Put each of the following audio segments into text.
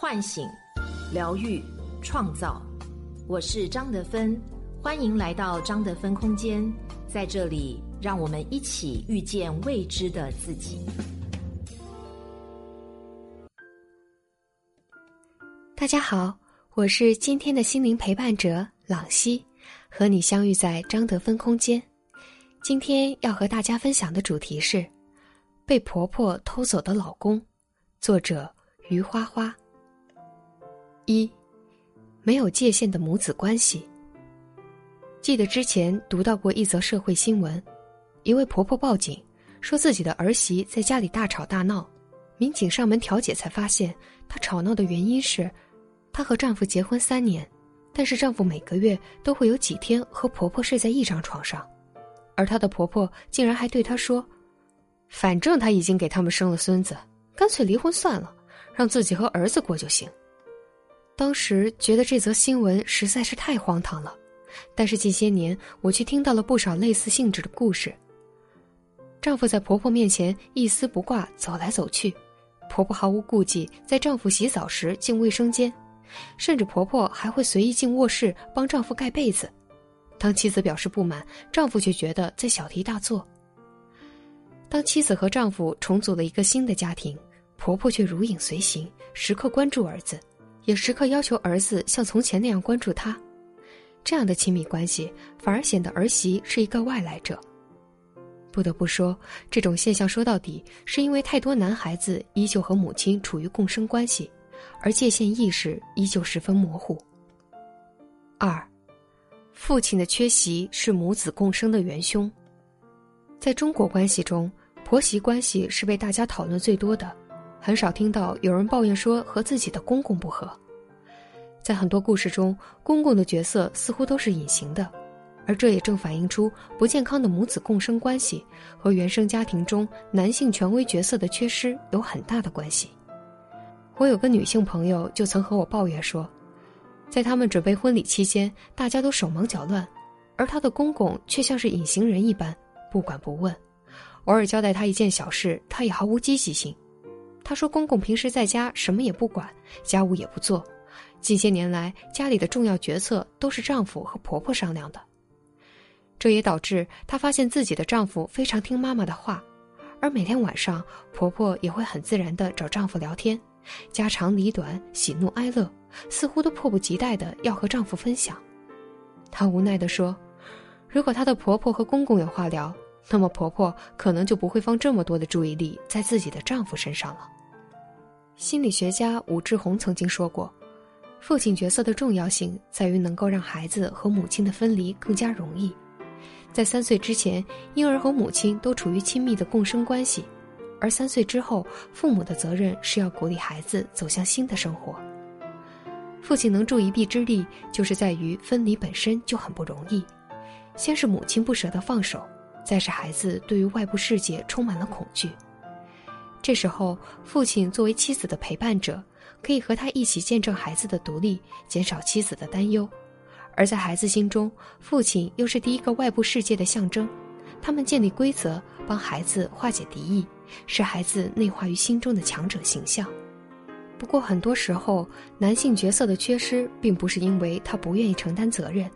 唤醒、疗愈、创造。我是张德芬，欢迎来到张德芬空间，在这里，让我们一起遇见未知的自己。大家好，我是今天的心灵陪伴者朗西，和你相遇在张德芬空间。今天要和大家分享的主题是被婆婆偷走的老公，作者于花花。一，没有界限的母子关系。记得之前读到过一则社会新闻，一位婆婆报警说自己的儿媳在家里大吵大闹，民警上门调解才发现，她吵闹的原因是。她和丈夫结婚三年，但是丈夫每个月都会有几天和婆婆睡在一张床上，而她的婆婆竟然还对她说：“反正她已经给他们生了孙子，干脆离婚算了，让自己和儿子过就行。”当时觉得这则新闻实在是太荒唐了，但是近些年我却听到了不少类似性质的故事。丈夫在婆婆面前一丝不挂走来走去，婆婆毫无顾忌在丈夫洗澡时进卫生间。甚至婆婆还会随意进卧室帮丈夫盖被子，当妻子表示不满，丈夫却觉得在小题大做。当妻子和丈夫重组了一个新的家庭，婆婆却如影随形，时刻关注儿子，也时刻要求儿子像从前那样关注他。这样的亲密关系反而显得儿媳是一个外来者。不得不说，这种现象说到底是因为太多男孩子依旧和母亲处于共生关系。而界限意识依旧十分模糊。二，父亲的缺席是母子共生的元凶。在中国关系中，婆媳关系是被大家讨论最多的，很少听到有人抱怨说和自己的公公不和。在很多故事中，公公的角色似乎都是隐形的，而这也正反映出不健康的母子共生关系和原生家庭中男性权威角色的缺失有很大的关系。我有个女性朋友就曾和我抱怨说，在他们准备婚礼期间，大家都手忙脚乱，而她的公公却像是隐形人一般，不管不问。偶尔交代她一件小事，她也毫无积极性。她说，公公平时在家什么也不管，家务也不做，近些年来家里的重要决策都是丈夫和婆婆商量的。这也导致她发现自己的丈夫非常听妈妈的话，而每天晚上，婆婆也会很自然的找丈夫聊天。家长里短、喜怒哀乐，似乎都迫不及待的要和丈夫分享。她无奈地说：“如果她的婆婆和公公有话聊，那么婆婆可能就不会放这么多的注意力在自己的丈夫身上了。”心理学家武志红曾经说过：“父亲角色的重要性在于能够让孩子和母亲的分离更加容易。在三岁之前，婴儿和母亲都处于亲密的共生关系。”而三岁之后，父母的责任是要鼓励孩子走向新的生活。父亲能助一臂之力，就是在于分离本身就很不容易。先是母亲不舍得放手，再是孩子对于外部世界充满了恐惧。这时候，父亲作为妻子的陪伴者，可以和他一起见证孩子的独立，减少妻子的担忧。而在孩子心中，父亲又是第一个外部世界的象征。他们建立规则，帮孩子化解敌意。是孩子内化于心中的强者形象。不过，很多时候，男性角色的缺失，并不是因为他不愿意承担责任。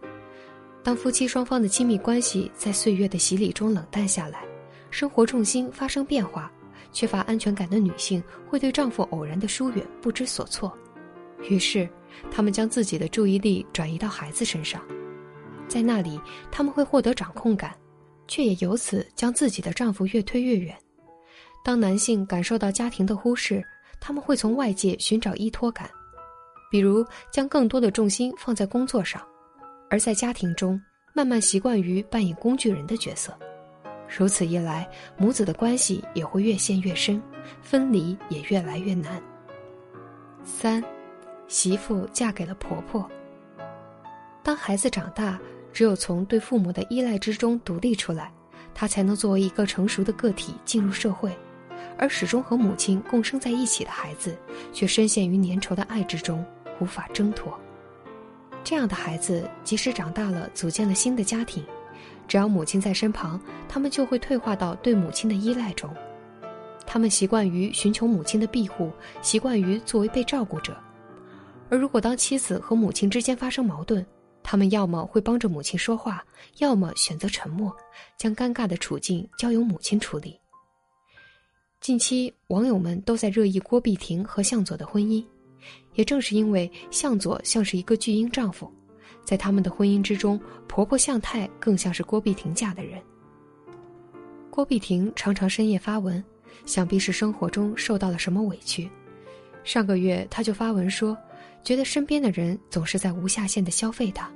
当夫妻双方的亲密关系在岁月的洗礼中冷淡下来，生活重心发生变化，缺乏安全感的女性会对丈夫偶然的疏远不知所措。于是，他们将自己的注意力转移到孩子身上，在那里，他们会获得掌控感，却也由此将自己的丈夫越推越远。当男性感受到家庭的忽视，他们会从外界寻找依托感，比如将更多的重心放在工作上，而在家庭中慢慢习惯于扮演工具人的角色。如此一来，母子的关系也会越陷越深，分离也越来越难。三，媳妇嫁给了婆婆。当孩子长大，只有从对父母的依赖之中独立出来，他才能作为一个成熟的个体进入社会。而始终和母亲共生在一起的孩子，却深陷于粘稠的爱之中，无法挣脱。这样的孩子，即使长大了，组建了新的家庭，只要母亲在身旁，他们就会退化到对母亲的依赖中。他们习惯于寻求母亲的庇护，习惯于作为被照顾者，而如果当妻子和母亲之间发生矛盾，他们要么会帮着母亲说话，要么选择沉默，将尴尬的处境交由母亲处理。近期，网友们都在热议郭碧婷和向佐的婚姻，也正是因为向佐像是一个巨婴丈夫，在他们的婚姻之中，婆婆向太更像是郭碧婷嫁的人。郭碧婷常常深夜发文，想必是生活中受到了什么委屈。上个月，她就发文说。觉得身边的人总是在无下限的消费她，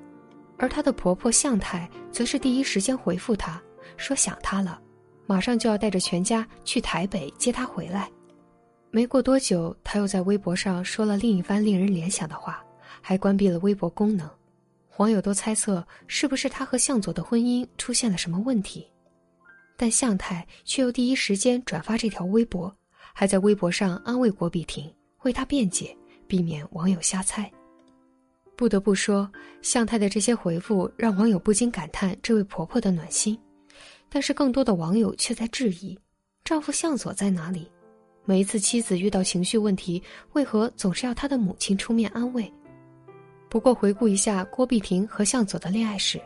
而她的婆婆向太则是第一时间回复她说想她了，马上就要带着全家去台北接她回来。没过多久，他又在微博上说了另一番令人联想的话，还关闭了微博功能。网友都猜测是不是他和向佐的婚姻出现了什么问题，但向太却又第一时间转发这条微博，还在微博上安慰郭碧婷，为她辩解。避免网友瞎猜。不得不说，向太的这些回复让网友不禁感叹这位婆婆的暖心，但是更多的网友却在质疑：丈夫向佐在哪里？每一次妻子遇到情绪问题，为何总是要她的母亲出面安慰？不过回顾一下郭碧婷和向佐的恋爱史，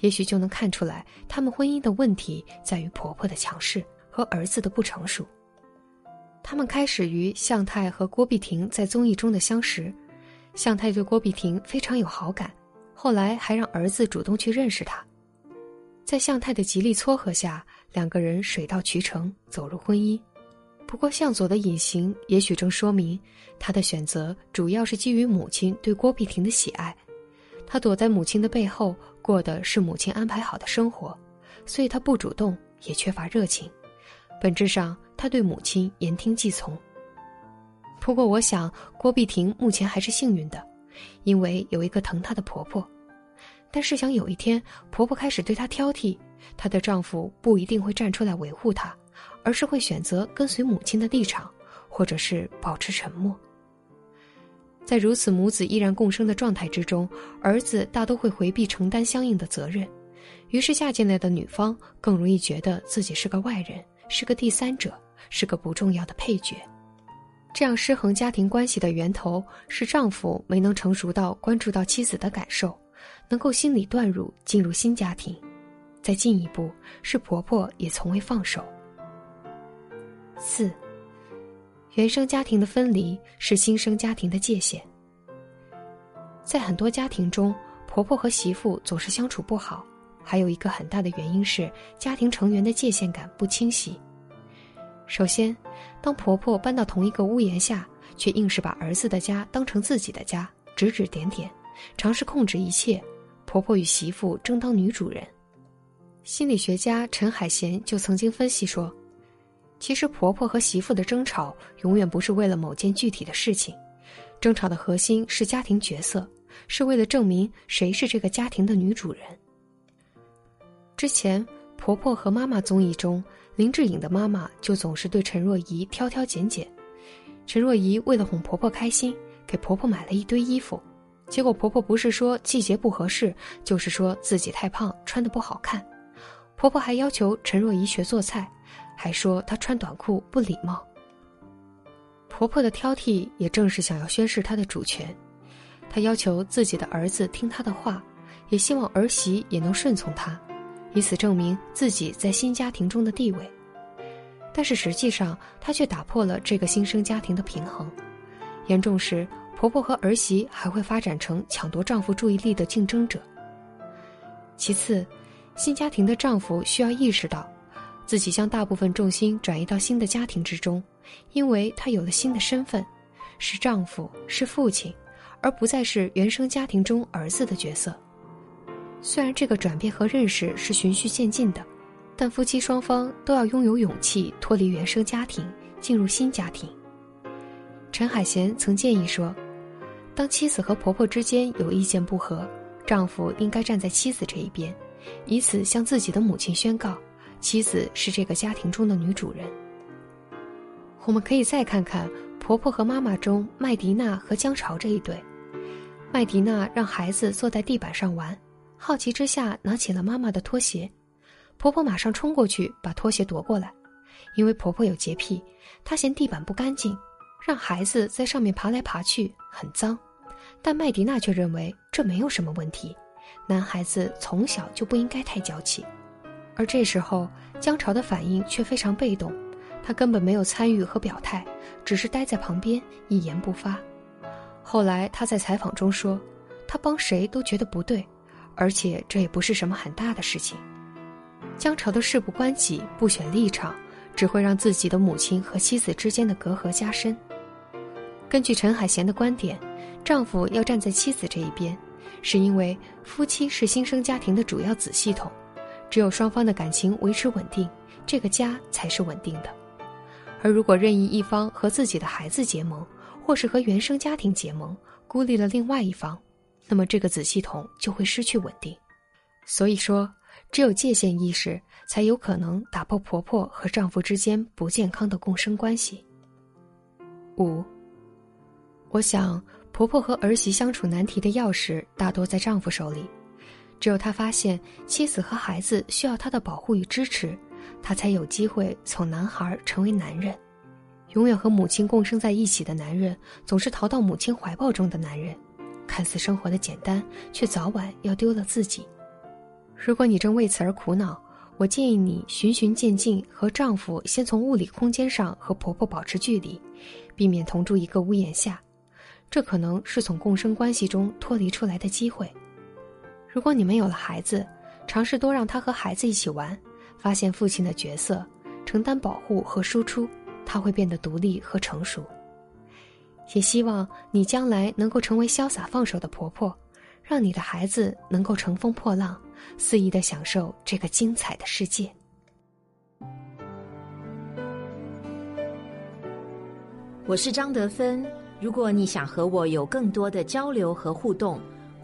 也许就能看出来，他们婚姻的问题在于婆婆的强势和儿子的不成熟。他们开始于向太和郭碧婷在综艺中的相识，向太对郭碧婷非常有好感，后来还让儿子主动去认识她。在向太的极力撮合下，两个人水到渠成走入婚姻。不过向佐的隐形也许正说明，他的选择主要是基于母亲对郭碧婷的喜爱，他躲在母亲的背后过的是母亲安排好的生活，所以他不主动也缺乏热情，本质上。他对母亲言听计从。不过，我想郭碧婷目前还是幸运的，因为有一个疼她的婆婆。但是，想有一天婆婆开始对她挑剔，她的丈夫不一定会站出来维护她，而是会选择跟随母亲的立场，或者是保持沉默。在如此母子依然共生的状态之中，儿子大都会回避承担相应的责任，于是嫁进来的女方更容易觉得自己是个外人，是个第三者。是个不重要的配角，这样失衡家庭关系的源头是丈夫没能成熟到关注到妻子的感受，能够心理断乳进入新家庭；再进一步是婆婆也从未放手。四，原生家庭的分离是新生家庭的界限。在很多家庭中，婆婆和媳妇总是相处不好，还有一个很大的原因是家庭成员的界限感不清晰。首先，当婆婆搬到同一个屋檐下，却硬是把儿子的家当成自己的家，指指点点，尝试控制一切，婆婆与媳妇争当女主人。心理学家陈海贤就曾经分析说，其实婆婆和媳妇的争吵永远不是为了某件具体的事情，争吵的核心是家庭角色，是为了证明谁是这个家庭的女主人。之前，婆婆和妈妈综艺中。林志颖的妈妈就总是对陈若仪挑挑拣拣，陈若仪为了哄婆婆开心，给婆婆买了一堆衣服，结果婆婆不是说季节不合适，就是说自己太胖穿的不好看。婆婆还要求陈若仪学做菜，还说她穿短裤不礼貌。婆婆的挑剔也正是想要宣示她的主权，她要求自己的儿子听她的话，也希望儿媳也能顺从她。以此证明自己在新家庭中的地位，但是实际上，她却打破了这个新生家庭的平衡。严重时，婆婆和儿媳还会发展成抢夺丈夫注意力的竞争者。其次，新家庭的丈夫需要意识到，自己将大部分重心转移到新的家庭之中，因为他有了新的身份，是丈夫，是父亲，而不再是原生家庭中儿子的角色。虽然这个转变和认识是循序渐进的，但夫妻双方都要拥有勇气脱离原生家庭，进入新家庭。陈海贤曾建议说，当妻子和婆婆之间有意见不合，丈夫应该站在妻子这一边，以此向自己的母亲宣告，妻子是这个家庭中的女主人。我们可以再看看婆婆和妈妈中麦迪娜和江潮这一对，麦迪娜让孩子坐在地板上玩。好奇之下，拿起了妈妈的拖鞋，婆婆马上冲过去把拖鞋夺过来。因为婆婆有洁癖，她嫌地板不干净，让孩子在上面爬来爬去很脏，但麦迪娜却认为这没有什么问题，男孩子从小就不应该太娇气。而这时候，江潮的反应却非常被动，他根本没有参与和表态，只是待在旁边一言不发。后来他在采访中说，他帮谁都觉得不对，而且这也不是什么很大的事情。江潮的事不关己，不选立场，只会让自己的母亲和妻子之间的隔阂加深。根据陈海贤的观点，丈夫要站在妻子这一边，是因为夫妻是新生家庭的主要子系统。只有双方的感情维持稳定，这个家才是稳定的。而如果任意一方和自己的孩子结盟，或是和原生家庭结盟，孤立了另外一方，那么这个子系统就会失去稳定。所以说，只有界限意识，才有可能打破婆婆和丈夫之间不健康的共生关系。五，我想婆婆和儿媳相处难题的钥匙大多在丈夫手里。只有他发现妻子和孩子需要他的保护与支持，他才有机会从男孩成为男人。永远和母亲共生在一起的男人，总是逃到母亲怀抱中的男人。看似生活的简单，却早晚要丢了自己。如果你正为此而苦恼，我建议你循序渐进，和丈夫先从物理空间上和婆婆保持距离，避免同住一个屋檐下。这可能是从共生关系中脱离出来的机会。如果你们有了孩子，尝试多让他和孩子一起玩，发现父亲的角色，承担保护和输出，他会变得独立和成熟。也希望你将来能够成为潇洒放手的婆婆，让你的孩子能够乘风破浪，肆意的享受这个精彩的世界。我是张德芬，如果你想和我有更多的交流和互动。